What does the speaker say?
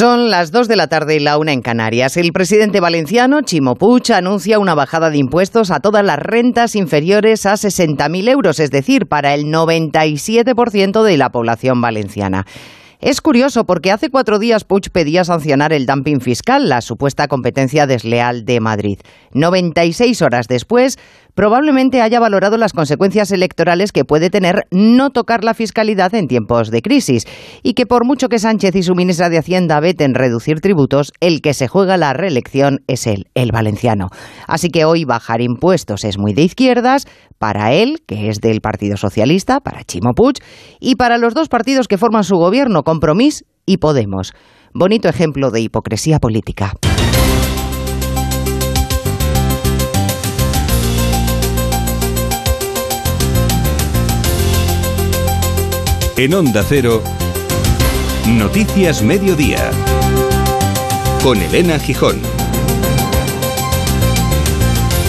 Son las 2 de la tarde y la una en Canarias. El presidente valenciano, Chimo Puig, anuncia una bajada de impuestos a todas las rentas inferiores a 60.000 euros, es decir, para el 97% de la población valenciana. Es curioso porque hace cuatro días Puig pedía sancionar el dumping fiscal, la supuesta competencia desleal de Madrid. 96 horas después, probablemente haya valorado las consecuencias electorales que puede tener no tocar la fiscalidad en tiempos de crisis y que por mucho que Sánchez y su ministra de Hacienda veten reducir tributos, el que se juega la reelección es él, el valenciano. Así que hoy bajar impuestos es muy de izquierdas, para él, que es del Partido Socialista, para Chimo Puig, y para los dos partidos que forman su gobierno, Compromís y Podemos. Bonito ejemplo de hipocresía política. En Onda Cero, Noticias Mediodía, con Elena Gijón.